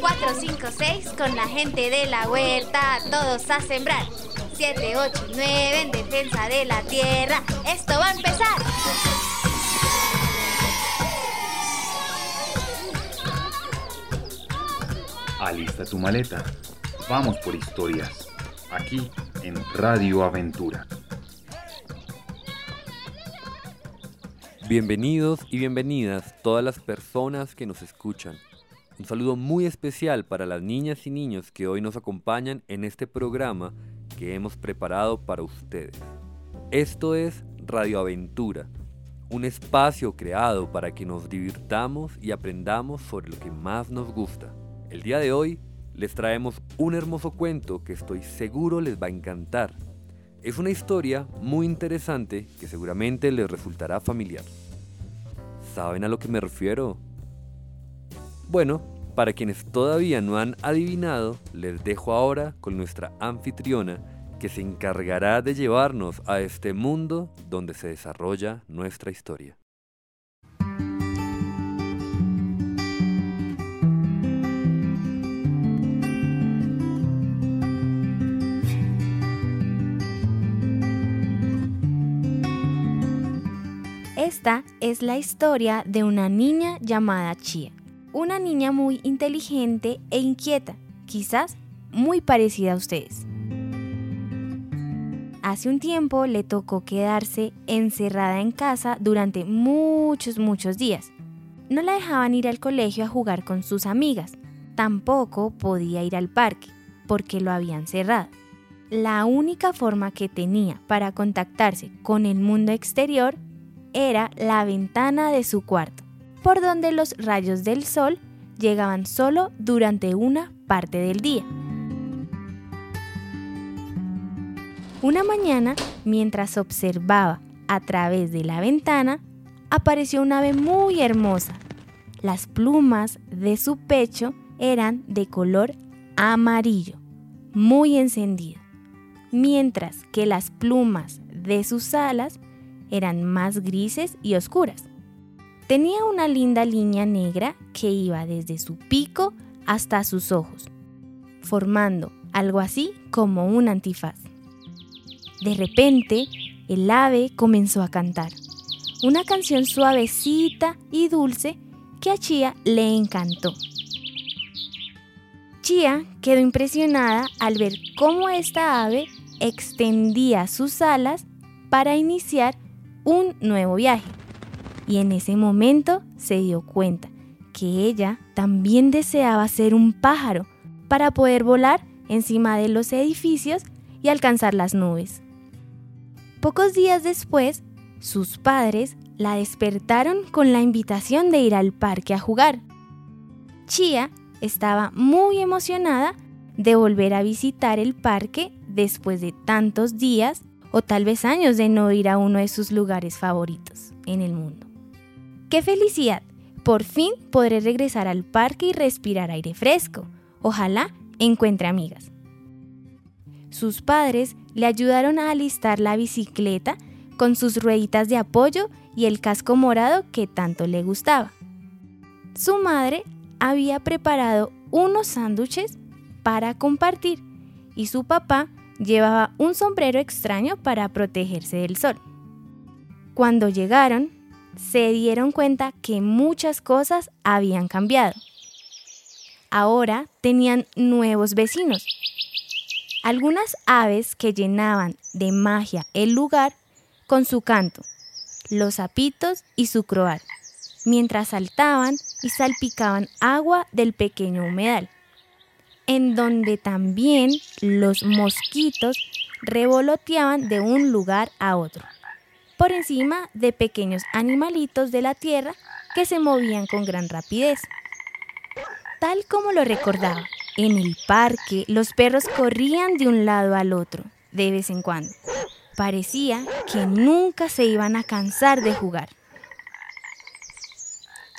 4, 5, 6, con la gente de la huerta, todos a sembrar. 7, 8 y 9 en defensa de la tierra. Esto va a empezar. Alista tu maleta. Vamos por historias. Aquí en Radio Aventura. Bienvenidos y bienvenidas todas las personas que nos escuchan. Un saludo muy especial para las niñas y niños que hoy nos acompañan en este programa que hemos preparado para ustedes. Esto es Radio Aventura, un espacio creado para que nos divirtamos y aprendamos sobre lo que más nos gusta. El día de hoy les traemos un hermoso cuento que estoy seguro les va a encantar. Es una historia muy interesante que seguramente les resultará familiar. ¿Saben a lo que me refiero? Bueno, para quienes todavía no han adivinado, les dejo ahora con nuestra anfitriona que se encargará de llevarnos a este mundo donde se desarrolla nuestra historia. Esta es la historia de una niña llamada Chia. Una niña muy inteligente e inquieta, quizás muy parecida a ustedes. Hace un tiempo le tocó quedarse encerrada en casa durante muchos, muchos días. No la dejaban ir al colegio a jugar con sus amigas. Tampoco podía ir al parque, porque lo habían cerrado. La única forma que tenía para contactarse con el mundo exterior era la ventana de su cuarto, por donde los rayos del sol llegaban solo durante una parte del día. Una mañana, mientras observaba a través de la ventana, apareció un ave muy hermosa. Las plumas de su pecho eran de color amarillo, muy encendido, mientras que las plumas de sus alas eran más grises y oscuras. Tenía una linda línea negra que iba desde su pico hasta sus ojos, formando algo así como un antifaz. De repente, el ave comenzó a cantar, una canción suavecita y dulce que a Chía le encantó. Chía quedó impresionada al ver cómo esta ave extendía sus alas para iniciar un nuevo viaje. Y en ese momento se dio cuenta que ella también deseaba ser un pájaro para poder volar encima de los edificios y alcanzar las nubes. Pocos días después, sus padres la despertaron con la invitación de ir al parque a jugar. Chia estaba muy emocionada de volver a visitar el parque después de tantos días o tal vez años de no ir a uno de sus lugares favoritos en el mundo. ¡Qué felicidad! Por fin podré regresar al parque y respirar aire fresco. Ojalá encuentre amigas. Sus padres le ayudaron a alistar la bicicleta con sus rueditas de apoyo y el casco morado que tanto le gustaba. Su madre había preparado unos sándwiches para compartir y su papá Llevaba un sombrero extraño para protegerse del sol. Cuando llegaron, se dieron cuenta que muchas cosas habían cambiado. Ahora tenían nuevos vecinos. Algunas aves que llenaban de magia el lugar con su canto, los sapitos y su croar, mientras saltaban y salpicaban agua del pequeño humedal en donde también los mosquitos revoloteaban de un lugar a otro, por encima de pequeños animalitos de la tierra que se movían con gran rapidez. Tal como lo recordaba, en el parque los perros corrían de un lado al otro, de vez en cuando. Parecía que nunca se iban a cansar de jugar.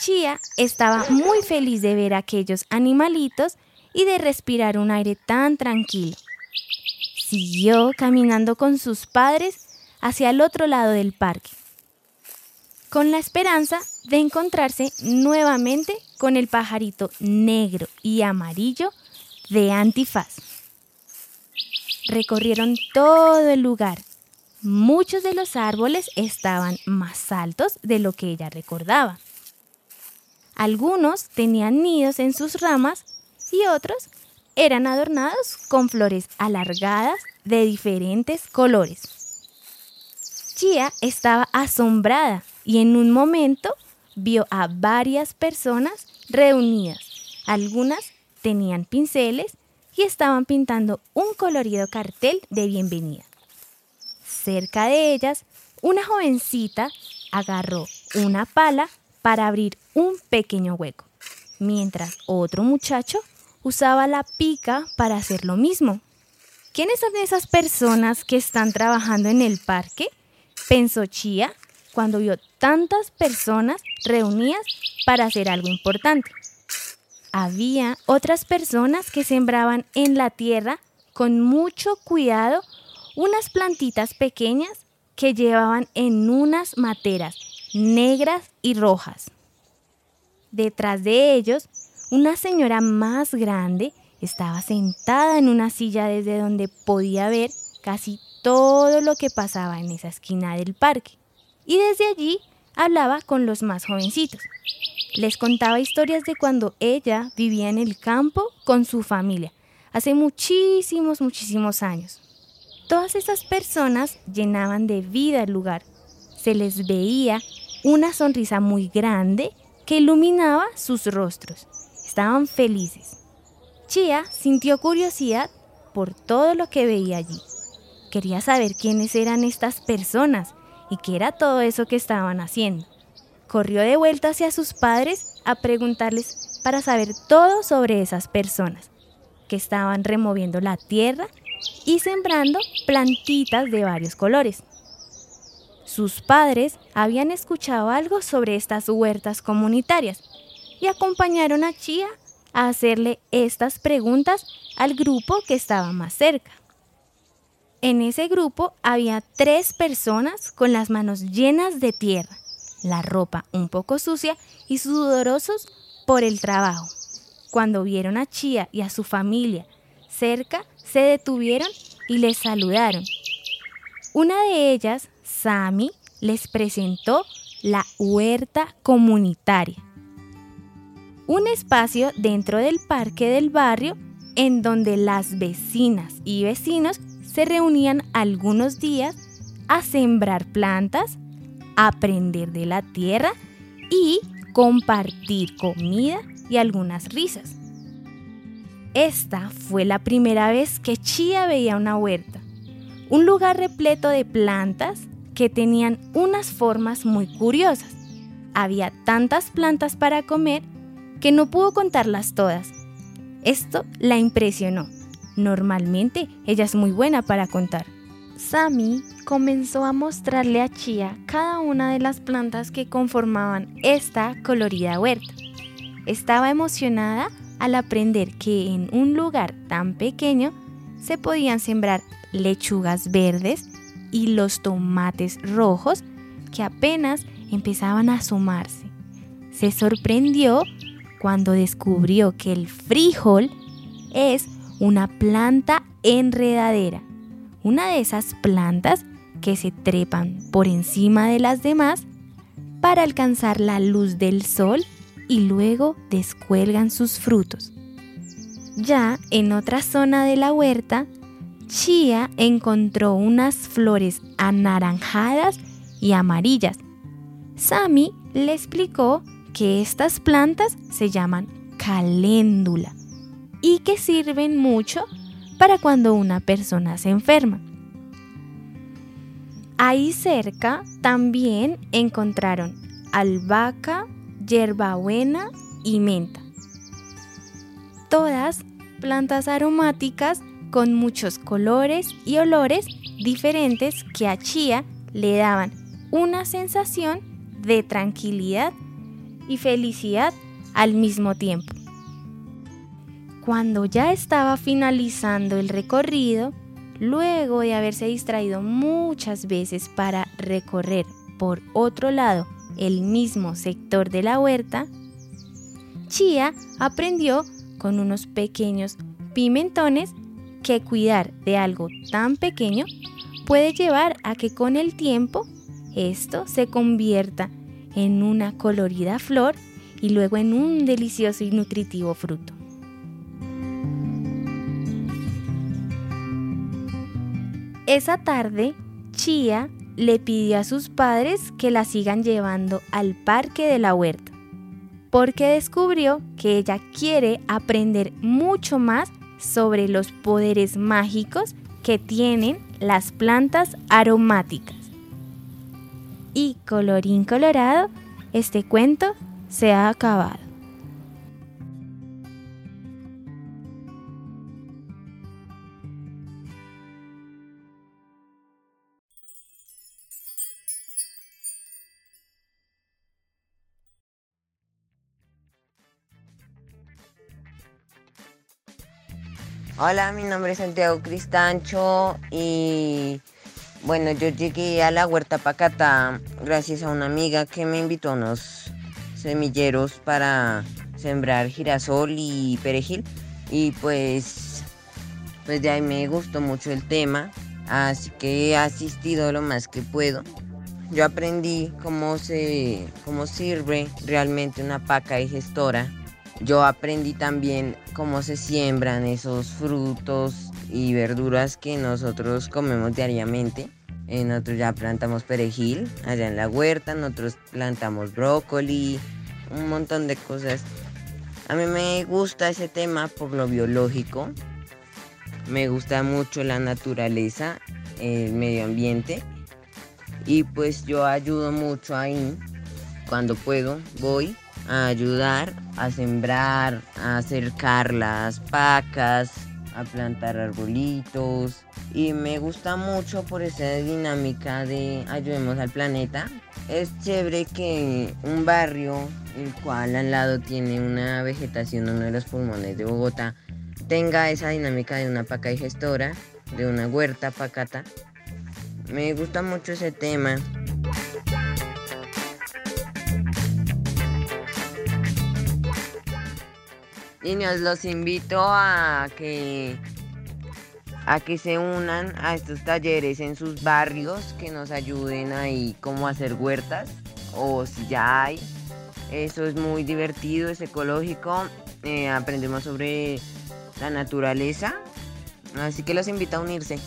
Chia estaba muy feliz de ver aquellos animalitos y de respirar un aire tan tranquilo. Siguió caminando con sus padres hacia el otro lado del parque, con la esperanza de encontrarse nuevamente con el pajarito negro y amarillo de antifaz. Recorrieron todo el lugar. Muchos de los árboles estaban más altos de lo que ella recordaba. Algunos tenían nidos en sus ramas y otros eran adornados con flores alargadas de diferentes colores. Chia estaba asombrada y en un momento vio a varias personas reunidas. Algunas tenían pinceles y estaban pintando un colorido cartel de bienvenida. Cerca de ellas, una jovencita agarró una pala para abrir un pequeño hueco, mientras otro muchacho usaba la pica para hacer lo mismo. ¿Quiénes son esas personas que están trabajando en el parque? Pensó Chía cuando vio tantas personas reunidas para hacer algo importante. Había otras personas que sembraban en la tierra con mucho cuidado unas plantitas pequeñas que llevaban en unas materas negras y rojas. Detrás de ellos, una señora más grande estaba sentada en una silla desde donde podía ver casi todo lo que pasaba en esa esquina del parque. Y desde allí hablaba con los más jovencitos. Les contaba historias de cuando ella vivía en el campo con su familia, hace muchísimos, muchísimos años. Todas esas personas llenaban de vida el lugar. Se les veía una sonrisa muy grande que iluminaba sus rostros. Estaban felices. Chia sintió curiosidad por todo lo que veía allí. Quería saber quiénes eran estas personas y qué era todo eso que estaban haciendo. Corrió de vuelta hacia sus padres a preguntarles para saber todo sobre esas personas que estaban removiendo la tierra y sembrando plantitas de varios colores. Sus padres habían escuchado algo sobre estas huertas comunitarias y acompañaron a Chia a hacerle estas preguntas al grupo que estaba más cerca. En ese grupo había tres personas con las manos llenas de tierra, la ropa un poco sucia y sudorosos por el trabajo. Cuando vieron a Chia y a su familia cerca, se detuvieron y les saludaron. Una de ellas Sami les presentó la huerta comunitaria, un espacio dentro del parque del barrio en donde las vecinas y vecinos se reunían algunos días a sembrar plantas, aprender de la tierra y compartir comida y algunas risas. Esta fue la primera vez que Chía veía una huerta, un lugar repleto de plantas que tenían unas formas muy curiosas. Había tantas plantas para comer que no pudo contarlas todas. Esto la impresionó. Normalmente ella es muy buena para contar. Sami comenzó a mostrarle a Chia cada una de las plantas que conformaban esta colorida huerta. Estaba emocionada al aprender que en un lugar tan pequeño se podían sembrar lechugas verdes, y los tomates rojos que apenas empezaban a asomarse. Se sorprendió cuando descubrió que el frijol es una planta enredadera, una de esas plantas que se trepan por encima de las demás para alcanzar la luz del sol y luego descuelgan sus frutos. Ya en otra zona de la huerta Chia encontró unas flores anaranjadas y amarillas. Sami le explicó que estas plantas se llaman caléndula y que sirven mucho para cuando una persona se enferma. Ahí cerca también encontraron albahaca, hierbabuena y menta. Todas plantas aromáticas con muchos colores y olores diferentes que a Chía le daban una sensación de tranquilidad y felicidad al mismo tiempo. Cuando ya estaba finalizando el recorrido, luego de haberse distraído muchas veces para recorrer por otro lado el mismo sector de la huerta, Chía aprendió con unos pequeños pimentones que cuidar de algo tan pequeño puede llevar a que con el tiempo esto se convierta en una colorida flor y luego en un delicioso y nutritivo fruto. Esa tarde, Chía le pidió a sus padres que la sigan llevando al parque de la huerta, porque descubrió que ella quiere aprender mucho más sobre los poderes mágicos que tienen las plantas aromáticas. Y colorín colorado, este cuento se ha acabado. Hola, mi nombre es Santiago Cristancho y bueno, yo llegué a la Huerta Pacata gracias a una amiga que me invitó a unos semilleros para sembrar girasol y perejil y pues pues de ahí me gustó mucho el tema, así que he asistido lo más que puedo. Yo aprendí cómo se cómo sirve realmente una paca digestora yo aprendí también cómo se siembran esos frutos y verduras que nosotros comemos diariamente. Eh, nosotros ya plantamos perejil allá en la huerta, nosotros plantamos brócoli, un montón de cosas. A mí me gusta ese tema por lo biológico. Me gusta mucho la naturaleza, el medio ambiente. Y pues yo ayudo mucho ahí. Cuando puedo, voy a ayudar a sembrar, a acercar las pacas, a plantar arbolitos. Y me gusta mucho por esa dinámica de ayudemos al planeta. Es chévere que un barrio, el cual al lado tiene una vegetación, uno de los pulmones de Bogotá, tenga esa dinámica de una paca digestora, de una huerta pacata. Me gusta mucho ese tema. Niños, los invito a que a que se unan a estos talleres en sus barrios, que nos ayuden ahí como hacer huertas o si ya hay. Eso es muy divertido, es ecológico, eh, aprendemos sobre la naturaleza, así que los invito a unirse.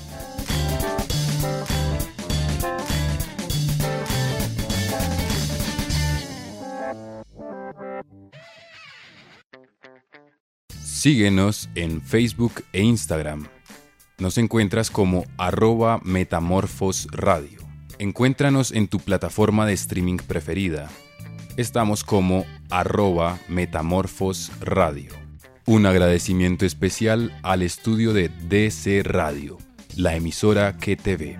Síguenos en Facebook e Instagram. Nos encuentras como arroba Metamorfos Radio. Encuéntranos en tu plataforma de streaming preferida. Estamos como arroba Metamorfos Radio. Un agradecimiento especial al estudio de DC Radio, la emisora que.